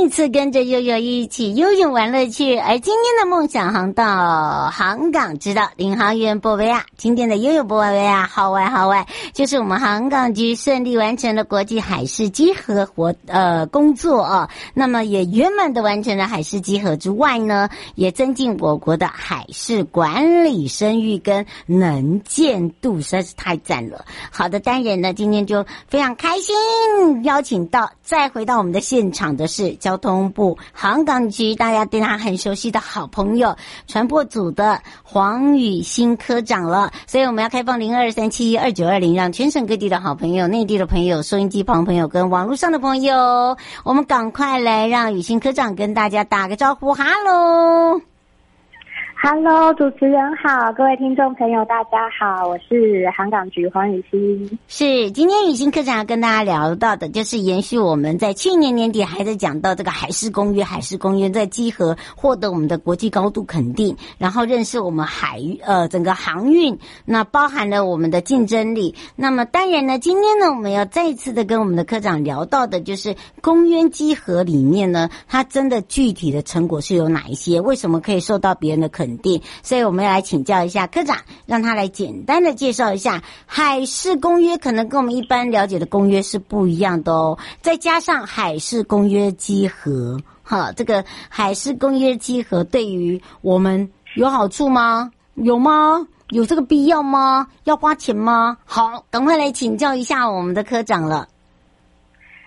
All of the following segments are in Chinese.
一次跟着悠悠一起悠悠玩乐趣，而今天的梦想航道航港之道领航员波维亚，今天的悠悠波维亚号外号外，就是我们航港局顺利完成了国际海事稽核活呃工作哦，那么也圆满的完成了海事稽核之外呢，也增进我国的海事管理声誉跟能见度，实在是太赞了。好的，当然呢，今天就非常开心，邀请到再回到我们的现场的是。交通部航港局，大家对他很熟悉的好朋友，传播组的黄宇新科长了。所以我们要开放零二三七一二九二零，让全省各地的好朋友、内地的朋友、收音机旁朋友跟网络上的朋友，我们赶快来让宇新科长跟大家打个招呼，哈喽。Hello，主持人好，各位听众朋友，大家好，我是航港局黄雨欣。是今天宇新科长要跟大家聊到的，就是延续我们在去年年底还在讲到这个海事公约，海事公约在集合获得我们的国际高度肯定，然后认识我们海呃整个航运，那包含了我们的竞争力。那么当然呢，今天呢，我们要再一次的跟我们的科长聊到的，就是公约集合里面呢，它真的具体的成果是有哪一些？为什么可以受到别人的肯稳？定，所以我们要来请教一下科长，让他来简单的介绍一下海事公约，可能跟我们一般了解的公约是不一样的哦。再加上海事公约集合，哈，这个海事公约集合对于我们有好处吗？有吗？有这个必要吗？要花钱吗？好，赶快来请教一下我们的科长了。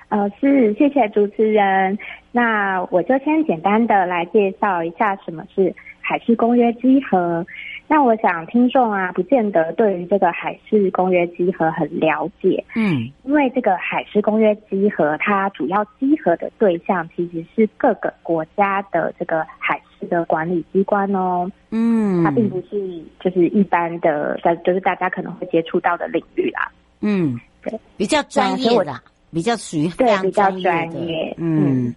呃，是，谢谢主持人。那我就先简单的来介绍一下什么是。海事公约稽核，那我想听众啊，不见得对于这个海事公约稽核很了解，嗯，因为这个海事公约稽核，它主要稽核的对象其实是各个国家的这个海事的管理机关哦，嗯，它并不是就是一般的，在就是大家可能会接触到的领域啦，嗯，对，比较专业的，比较属于非常专业的，对，比较专业，嗯。嗯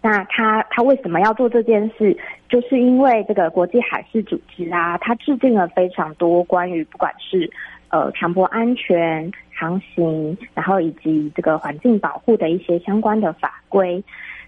那他他为什么要做这件事？就是因为这个国际海事组织啊，它制定了非常多关于不管是呃船舶安全、航行，然后以及这个环境保护的一些相关的法规。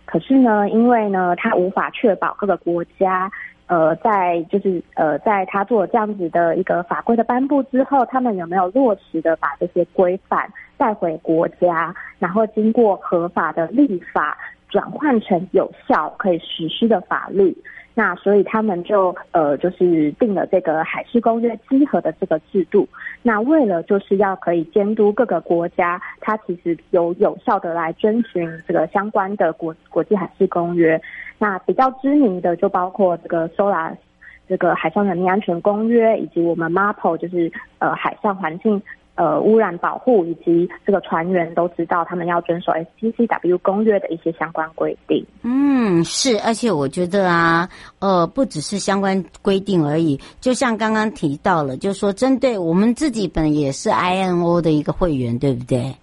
可是呢，因为呢，它无法确保各个国家呃在就是呃在他做这样子的一个法规的颁布之后，他们有没有落实的把这些规范带回国家，然后经过合法的立法。转换成有效可以实施的法律，那所以他们就呃就是定了这个海事公约稽核的这个制度。那为了就是要可以监督各个国家，它其实有有效的来遵循这个相关的国国际海事公约。那比较知名的就包括这个 SOLAS 这个海上人命安全公约，以及我们 MARPOL 就是呃海上环境。呃，污染保护以及这个船员都知道，他们要遵守 STCW 公约的一些相关规定。嗯，是，而且我觉得啊，呃，不只是相关规定而已，就像刚刚提到了，就是说针对我们自己本也是 INO 的一个会员，对不对？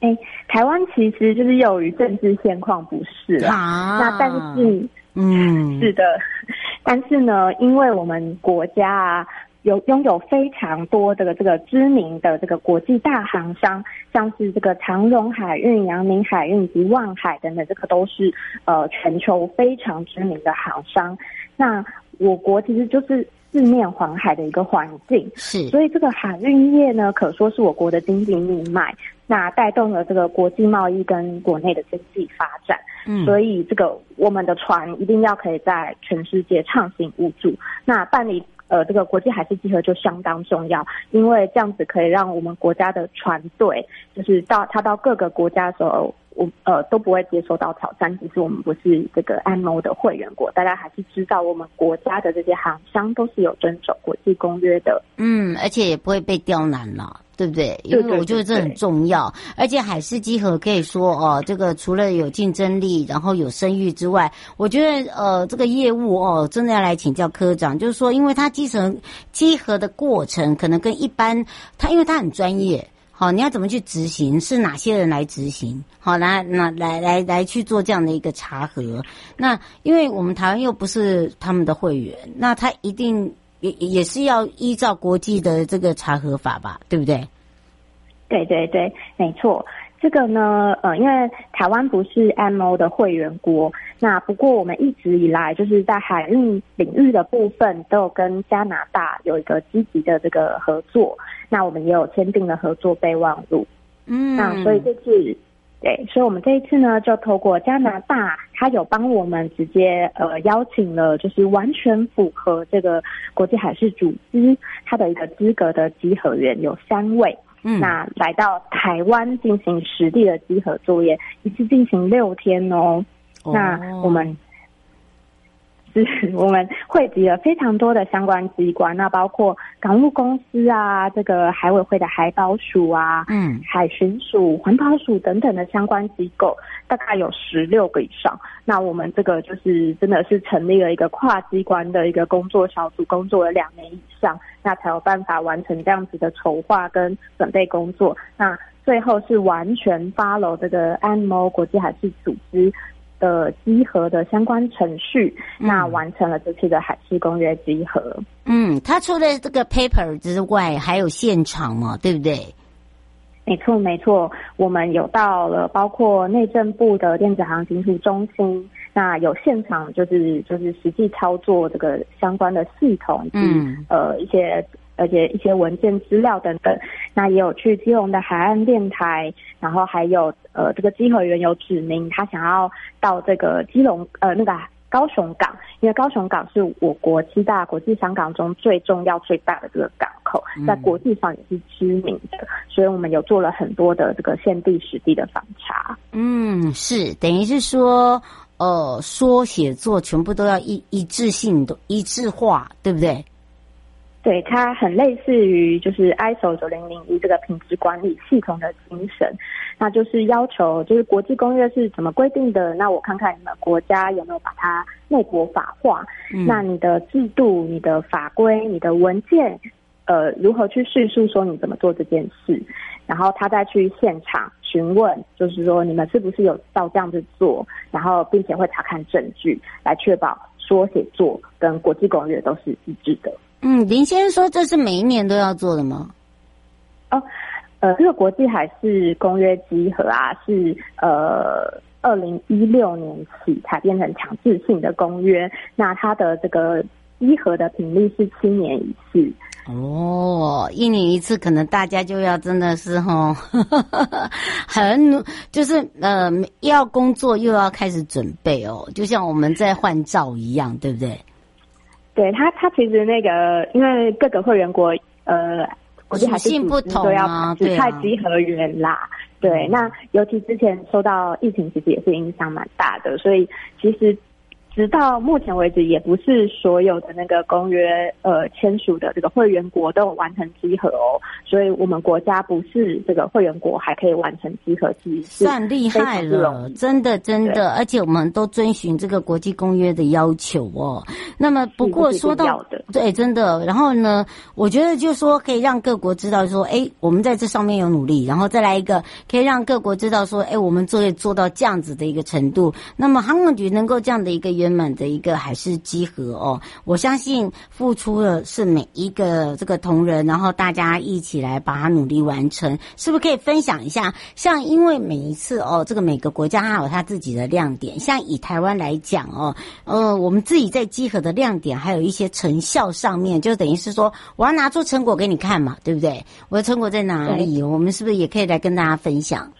哎，台湾其实就是由于政治现况不是啦，啊、那但是，嗯，是的，但是呢，因为我们国家啊。有拥有非常多的这个知名的这个国际大航商，像是这个长荣海运、阳明海运以及万海等等，这个都是呃全球非常知名的航商。那我国其实就是四面环海的一个环境，是，所以这个海运业呢，可说是我国的经济命脉，那带动了这个国际贸易跟国内的经济发展。嗯，所以这个我们的船一定要可以在全世界畅行无阻。那办理。呃，这个国际海事集合就相当重要，因为这样子可以让我们国家的船队，就是到他到各个国家的时候，我呃都不会接受到挑战。其实我们不是这个 IMO 的会员国，大家还是知道我们国家的这些航商都是有遵守国际公约的。嗯，而且也不会被刁难了。对不对？因为我觉得这很重要，对对对对，而且海事集合可以说哦，这个除了有竞争力，然后有声誉之外，我觉得呃，这个业务哦，真的要来请教科长，就是说，因为它集成集合的过程可能跟一般，它因为它很专业。好，你要怎么去执行？是哪些人来执行？好，来那来来来去做这样的一个查核。那因为我们台湾又不是他们的会员，那他一定也也是要依照国际的这个查核法吧？对不对？对对对，没错。这个呢，呃，因为台湾不是 IMO 的会员国，那不过我们一直以来就是在海运领域的部分都有跟加拿大有一个积极的这个合作，那我们也有签订了合作备忘录。嗯，那所以这次，对，所以我们这一次呢，就透过加拿大，他有帮我们直接呃邀请了，就是完全符合这个国际海事组织它的一个资格的集合员有三位。嗯，那来到台湾进行实地的集合作业，一次进行六天哦。哦，那我们是 我们汇集了非常多的相关机关，那包括港务公司啊，这个海委会的海保署啊，嗯，海巡署、环保署等等的相关机构，大概有十六个以上。那我们这个就是真的是成立了一个跨机关的一个工作小组，工作了两年以上。那才有办法完成这样子的筹划跟准备工作。那最后是完全 follow 这个 IMO 国际海事组织的集合的相关程序，嗯、那完成了这次的海事公约集合。嗯，它除了这个 paper 之外，还有现场嘛，对不对？没错，没错，我们有到了包括内政部的电子航行图中心，那有现场就是就是实际操作这个相关的系统，嗯，呃一些而且一些文件资料等等，那也有去基隆的海岸电台，然后还有呃这个稽核员有指明他想要到这个基隆呃那个。高雄港，因为高雄港是我国七大国际商港中最重要、最大的这个港口，在国际上也是知名的，所以我们有做了很多的这个现地实地的访查。嗯，是等于是说，呃，说写作全部都要一一致性的一致化，对不对？对，它很类似于就是 ISO 九零零一这个品质管理系统的精神。那就是要求，就是国际公约是怎么规定的？那我看看你们国家有没有把它内国法化？嗯、那你的制度、你的法规、你的文件，呃，如何去叙述说你怎么做这件事？然后他再去现场询问，就是说你们是不是有照这样子做？然后并且会查看证据，来确保说写作跟国际公约都是一致的。嗯，林先生说这是每一年都要做的吗？哦。呃，这个国际海事公约集合啊，是呃二零一六年起才变成强制性的公约。那它的这个稽核的频率是七年一次。哦，一年一次，可能大家就要真的是哈，很就是呃要工作又要开始准备哦，就像我们在换照一样，对不对？对，他，他其实那个因为各个会员国呃。国际海事组织都要指派集合员啦，对，那尤其之前受到疫情，其实也是影响蛮大的，所以其实。直到目前为止，也不是所有的那个公约呃签署的这个会员国都有完成集合哦，所以我们国家不是这个会员国还可以完成稽核，其实算厉害了，真的真的，而且我们都遵循这个国际公约的要求哦。那么不过说到对，真的，然后呢，我觉得就是说可以让各国知道说，哎，我们在这上面有努力，然后再来一个可以让各国知道说，哎，我们作业做到这样子的一个程度，那么航空局能够这样的一个原。满的一个还是集合哦，我相信付出的是每一个这个同仁，然后大家一起来把它努力完成，是不是可以分享一下？像因为每一次哦，这个每个国家它有它自己的亮点，像以台湾来讲哦，呃，我们自己在集合的亮点，还有一些成效上面，就等于是说我要拿出成果给你看嘛，对不对？我的成果在哪里？我们是不是也可以来跟大家分享？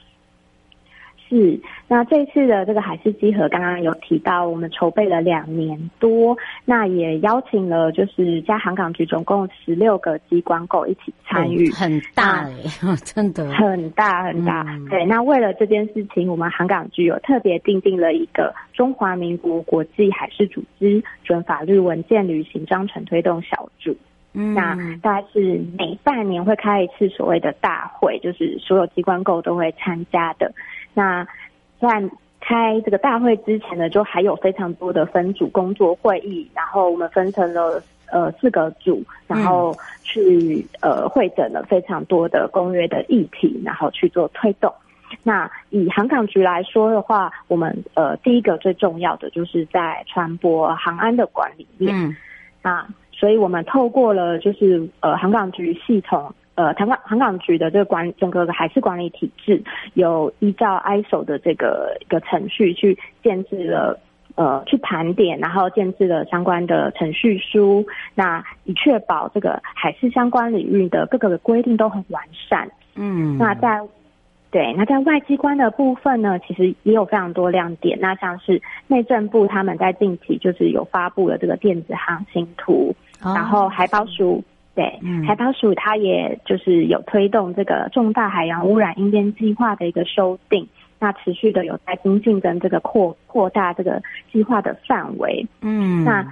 是，那这次的这个海事集合，刚刚有提到，我们筹备了两年多，那也邀请了就是加航港局总共十六个机关构一起参与，很大哎，真的很大很大。嗯、对，那为了这件事情，我们航港局有特别订定了一个中华民国国际海事组织准法律文件旅行章程推动小组。嗯，那大概是每半年会开一次所谓的大会，就是所有机关构都会参加的。那在开这个大会之前呢，就还有非常多的分组工作会议，然后我们分成了呃四个组，然后去呃会诊了非常多的公约的议题，然后去做推动。那以航港局来说的话，我们呃第一个最重要的就是在船舶航安的管理面。嗯，那所以我们透过了就是呃航港局系统，呃航港航港局的这个管整个海事管理体制，有依照 ISO 的这个一个程序去建制了。呃，去盘点，然后建制了相关的程序书，那以确保这个海事相关领域的各个的规定都很完善。嗯，那在对，那在外机关的部分呢，其实也有非常多亮点。那像是内政部他们在近期就是有发布了这个电子航行图，哦、然后海保署对，嗯、海保署它也就是有推动这个重大海洋污染应变计划的一个修订。那持续的有在精进跟这个扩扩大这个计划的范围，嗯，那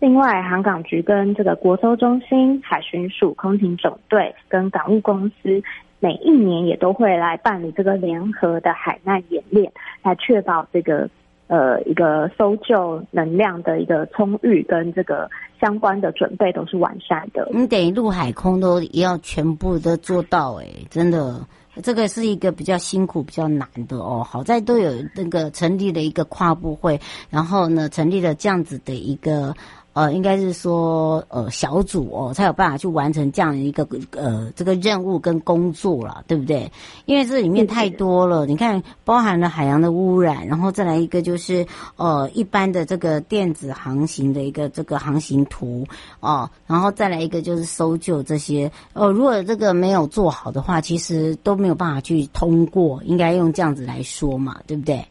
另外航港局跟这个国搜中心、海巡署、空勤总队跟港务公司，每一年也都会来办理这个联合的海难演练，来确保这个呃一个搜救能量的一个充裕跟这个相关的准备都是完善的。你等于陆海空都要全部都做到，欸，哎，真的。这个是一个比较辛苦、比较难的哦。好在都有那个成立了一个跨部会，然后呢，成立了这样子的一个。呃，应该是说，呃，小组哦，才有办法去完成这样一个呃这个任务跟工作了，对不对？因为这里面太多了，你看，包含了海洋的污染，然后再来一个就是呃一般的这个电子航行的一个这个航行图哦、呃，然后再来一个就是搜救这些。呃，如果这个没有做好的话，其实都没有办法去通过，应该用这样子来说嘛，对不对？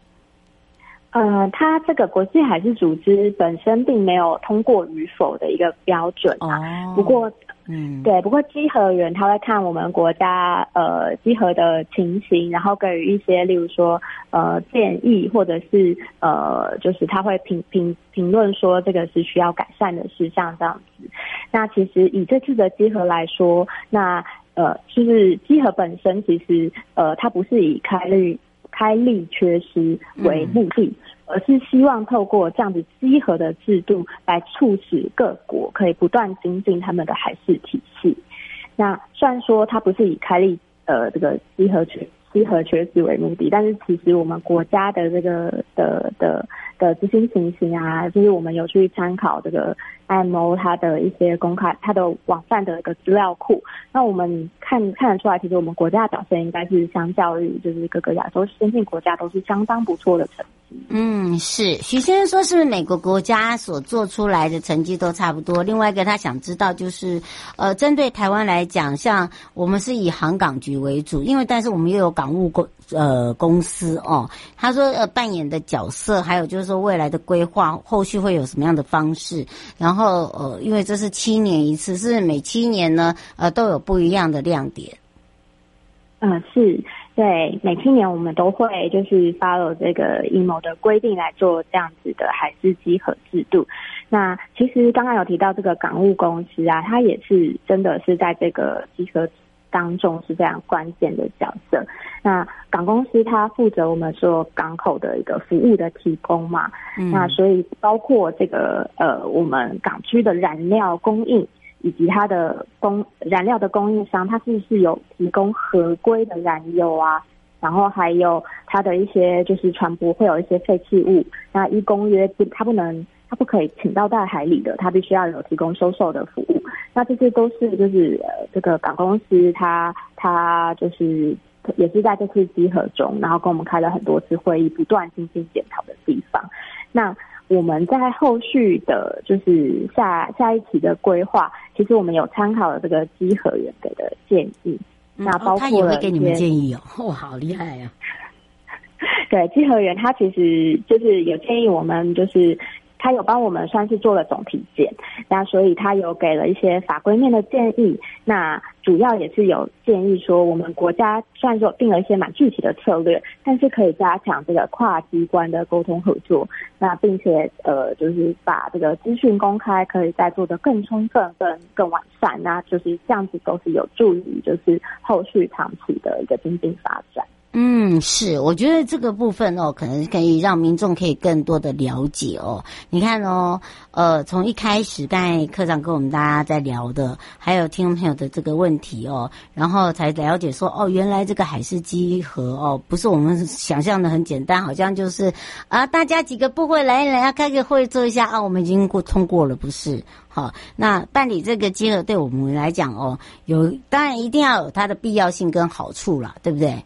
呃，它这个国际海事组织本身并没有通过与否的一个标准啊。Oh, 不过，嗯，对，不过稽核员他会看我们国家呃稽核的情形，然后给予一些，例如说呃建议，或者是呃就是他会评评评论说这个是需要改善的事项这样子。那其实以这次的稽核来说，那呃就是稽核本身其实呃它不是以开立。开立缺失为目的，而是希望透过这样子稽核的制度来促使各国可以不断精进他们的海事体系。那虽然说它不是以开立呃这个稽核缺稽核缺失为目的，但是其实我们国家的这个的的的执行情形啊，就是我们有去参考这个 IMO 它的一些公开它的网站的一个资料库。那我们看看得出来，其实我们国家的表现应该是相较于就是各个亚洲先进国家都是相当不错的成绩。嗯，是徐先生说，是不是每个国家所做出来的成绩都差不多？另外一个他想知道就是，呃，针对台湾来讲，像我们是以航港局为主，因为但是我们又有港务公呃公司哦。他说呃扮演的角色，还有就是说未来的规划，后续会有什么样的方式？然后呃，因为这是七年一次，是每七年呢呃都有不一样的亮点。嗯、呃，是。对，每七年我们都会就是 follow 这个 IMO 的规定来做这样子的海事稽核制度。那其实刚刚有提到这个港务公司啊，它也是真的是在这个稽核当中是非常关键的角色。那港公司它负责我们说港口的一个服务的提供嘛，嗯、那所以包括这个呃我们港区的燃料供应。以及它的供燃料的供应商，它是不是有提供合规的燃油啊？然后还有它的一些就是船舶会有一些废弃物，那依公约，它不能，它不可以倾倒在海里的，它必须要有提供收受的服务。那这些都是就是呃这个港公司它它就是也是在这次集合中，然后跟我们开了很多次会议，不断进行检讨的地方。那我们在后续的，就是下下一期的规划，其实我们有参考了这个稽核员给的建议，嗯、那包括、哦、他也会给你们建议哦，哦，好厉害呀、啊！对，稽核员他其实就是有建议我们就是。他有帮我们算是做了总体检，那所以他有给了一些法规面的建议。那主要也是有建议说，我们国家虽然说定了一些蛮具体的策略，但是可以加强这个跨机关的沟通合作。那并且呃，就是把这个资讯公开可以再做得更充分、更更完善。那就是这样子都是有助于就是后续长期的一个经济发展。嗯，是，我觉得这个部分哦，可能可以让民众可以更多的了解哦。你看哦，呃，从一开始，刚才科长跟我们大家在聊的，还有听众朋友的这个问题哦，然后才了解说，哦，原来这个海事稽核哦，不是我们想象的很简单，好像就是啊，大家几个部会来来要开个会做一下啊，我们已经过通过了，不是？好，那办理这个稽核对我们来讲哦，有当然一定要有它的必要性跟好处啦，对不对？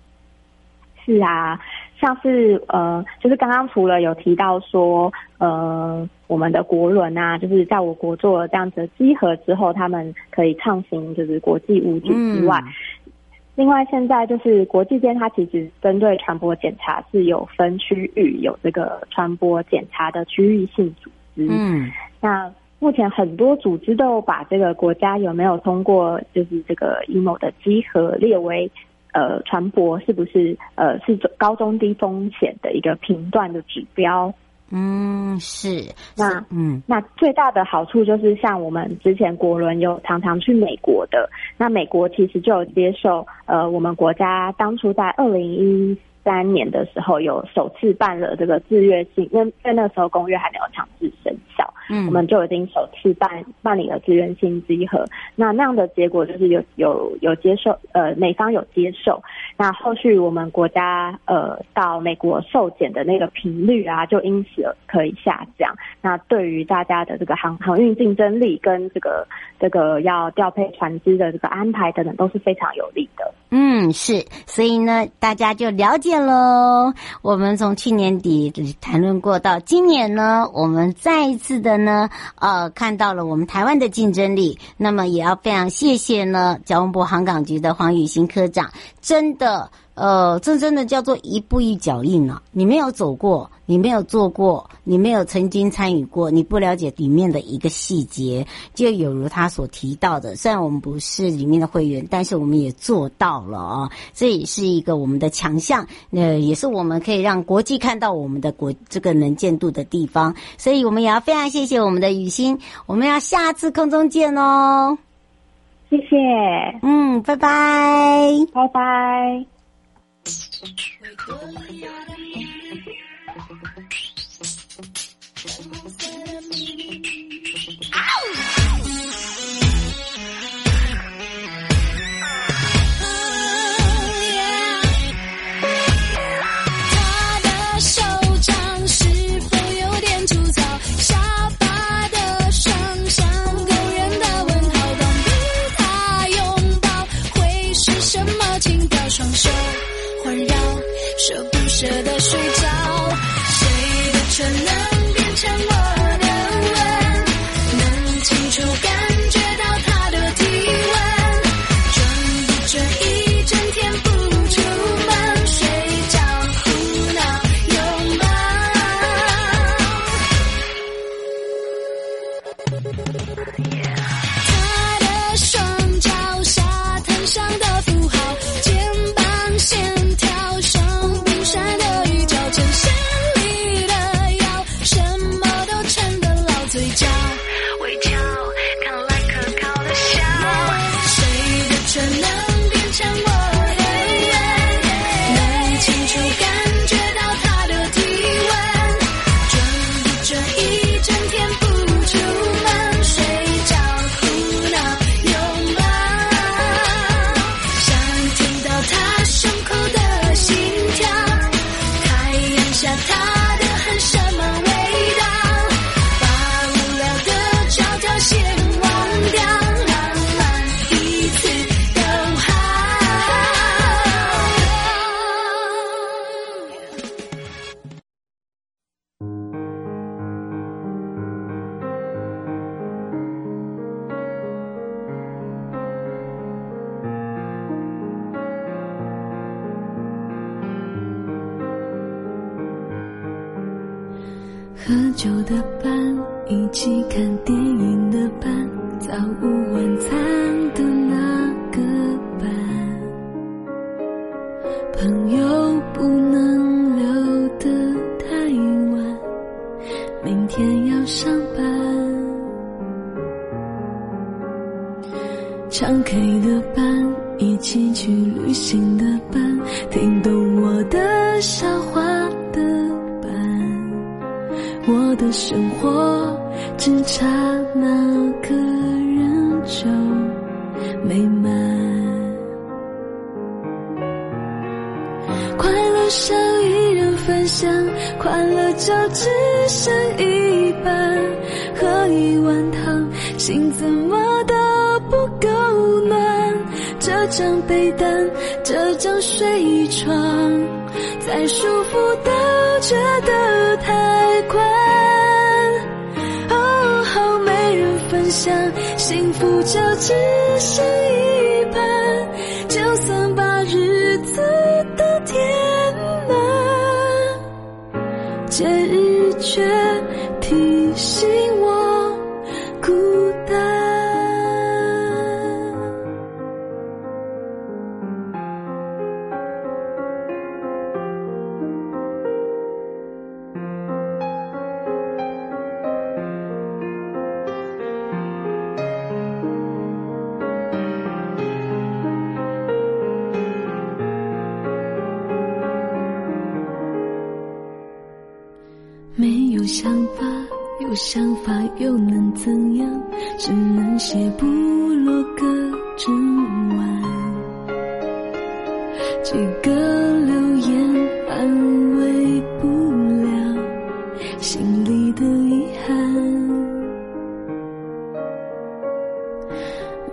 是啊，像是呃，就是刚刚除了有提到说，呃，我们的国轮啊，就是在我国做了这样子的集合之后，他们可以畅行就是国际五组之外，嗯、另外现在就是国际间，它其实针对船舶检查是有分区域，有这个船舶检查的区域性组织。嗯，那目前很多组织都把这个国家有没有通过就是这个 emo 的集合列为。呃，船舶是不是呃是高中低风险的一个评断的指标？嗯，是。那嗯，那最大的好处就是像我们之前国轮有常常去美国的，那美国其实就有接受呃我们国家当初在二零一三年的时候有首次办了这个自愿性，因为在那时候公约还没有强制生效。嗯，我们就已经首次办办理了自愿性集合，那那样的结果就是有有有接受，呃，美方有接受，那后续我们国家呃到美国受检的那个频率啊，就因此可以下降。那对于大家的这个航航运竞争力跟这个这个要调配船只的这个安排等等，都是非常有利的。嗯，是，所以呢，大家就了解喽。我们从去年底谈论过到今年呢，我们再一次的。呢，呃，看到了我们台湾的竞争力，那么也要非常谢谢呢，交通部航港局的黄宇兴科长，真的。呃，这真的叫做一步一脚印啊！你没有走过，你没有做过，你没有曾经参与过，你不了解里面的一个细节，就有如他所提到的。虽然我们不是里面的会员，但是我们也做到了啊！这也是一个我们的强项，呃，也是我们可以让国际看到我们的国这个能见度的地方。所以我们也要非常谢谢我们的雨欣，我们要下次空中见哦！谢谢，嗯，拜拜，拜拜。15分，他的手掌是否有点粗糙？沙发的霜像勾人的问号，当与他拥抱，会是什么情调？双手环绕，舍不舍得睡着。可能变成我的吻能清楚感觉到他的体温装不准一整天不出门睡觉胡闹拥抱他的手喝酒的伴，一起看电影的伴，早午晚餐的那舒服都觉得太宽。哦，好没人分享，幸福就只剩一半，就算把日子都填满，节日却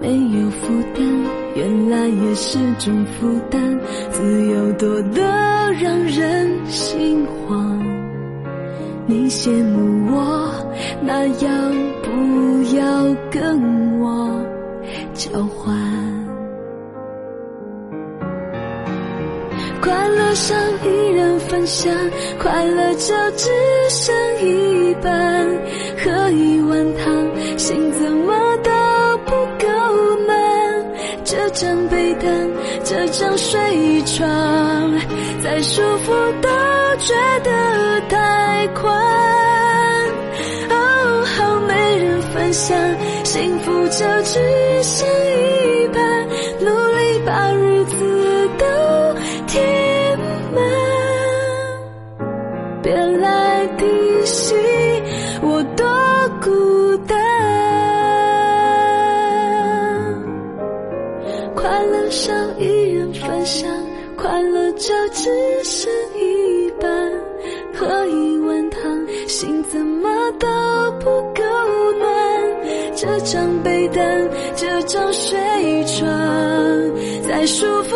没有负担，原来也是种负担，自由多得让人心慌。你羡慕我，那要不要跟我交换？快乐少一人分享，快乐就只剩一半。喝一碗张被单，这张睡床，再舒服都觉得太宽。哦，好没人分享，幸福就只剩一分享，快乐就只剩一半。喝一碗汤，心怎么都不够暖。这张被单，这张睡床，再舒服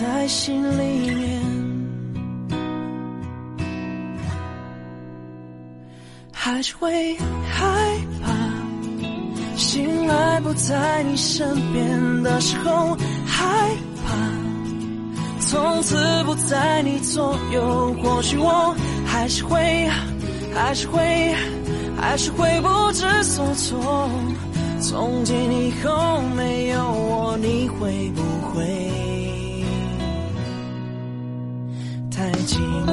在心里面。还是会害怕，醒来不在你身边的时候，害怕，从此不在你左右。或许我。还是会，还是会，还是会不知所措。从今以后没有我，你会不会寂寞？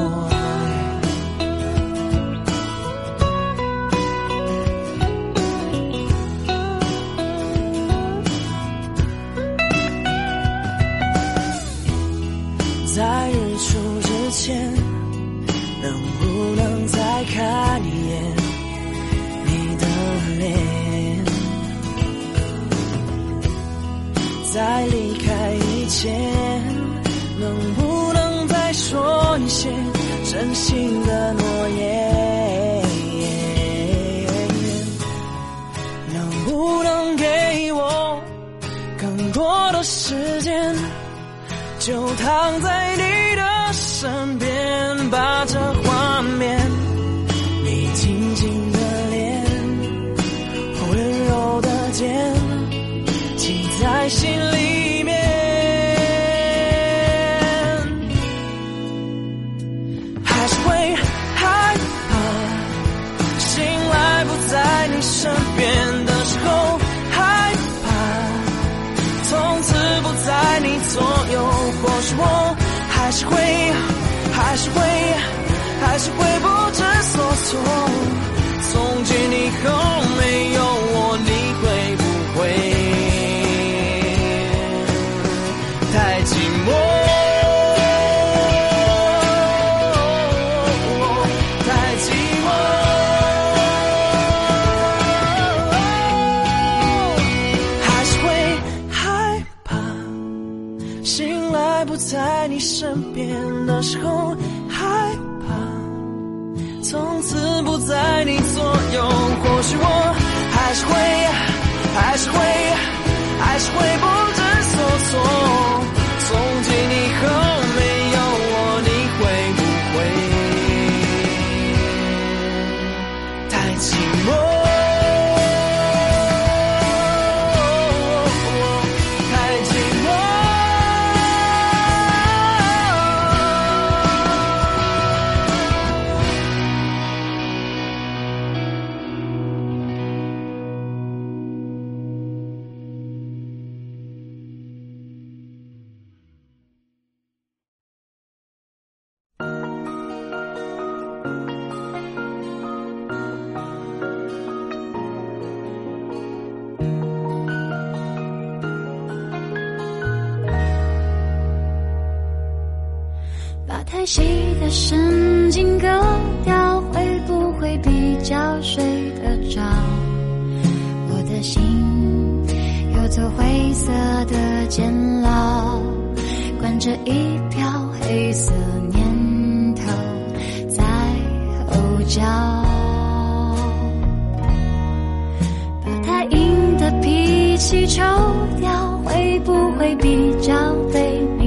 在日出之前，能不能再看一眼你的脸？在离开以前，说一些真心的诺言？能不能给我更多的时间？就躺在你的身边，把这还是从此不在你左右。或许我还是会，还是会，还是会不知所措。的心有座灰色的监牢，关着一票黑色念头在吼叫。把太硬的脾气抽掉，会不会比较被明？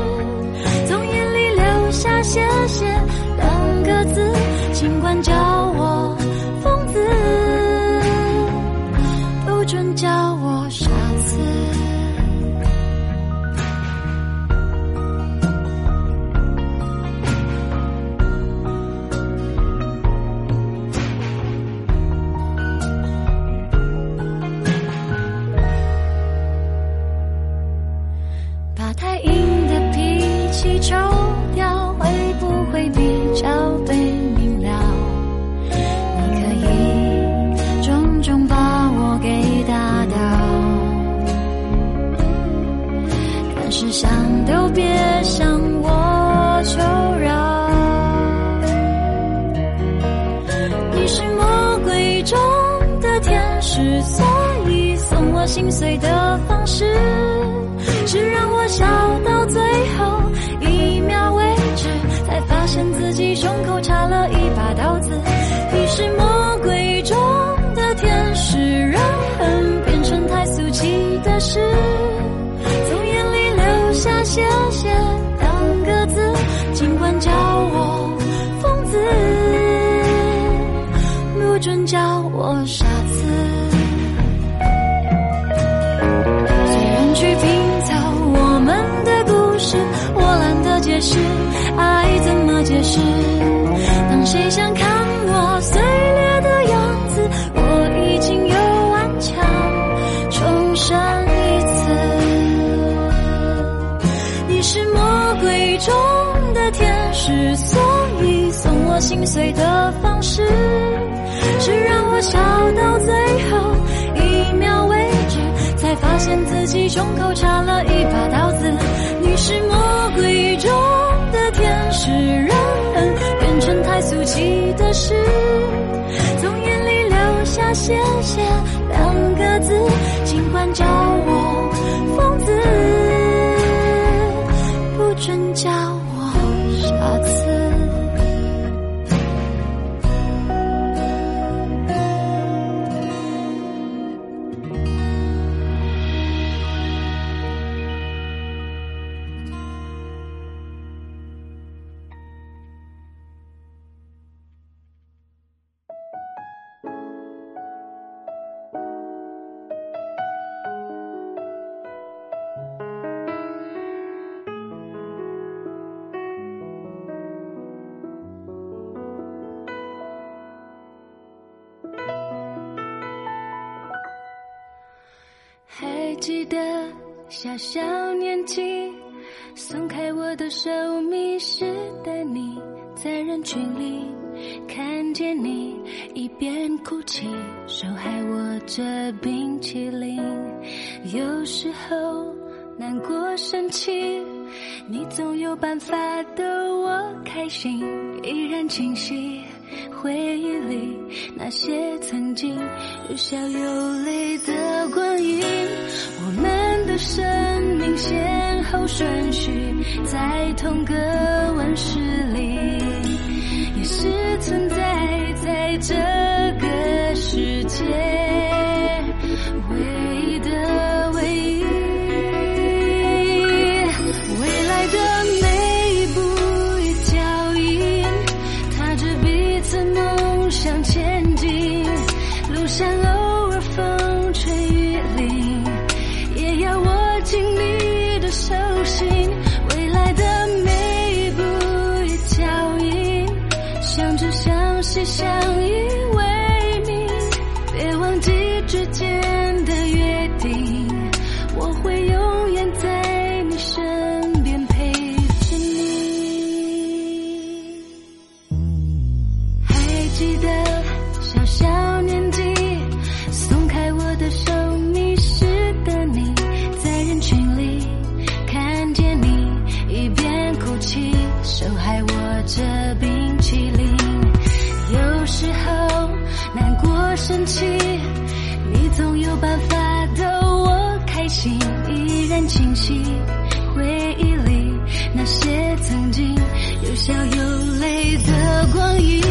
谢谢两个字，尽管叫谁想看我碎裂的样子，我已经又顽强重生一次。你是魔鬼中的天使，所以送我心碎的方式，是让我笑到最后一秒为止，才发现自己胸口插了一把刀子。你是魔的事，从眼里流下谢谢两个字，尽管叫人群里看见你，一边哭泣，手还握着冰淇淋。有时候难过生气，你总有办法逗我开心，依然清晰回忆里那些曾经有笑有泪的光阴。我们的生命先后顺序在同个温室里，是存在在这个世界。清晰回忆里那些曾经有笑有泪的光阴。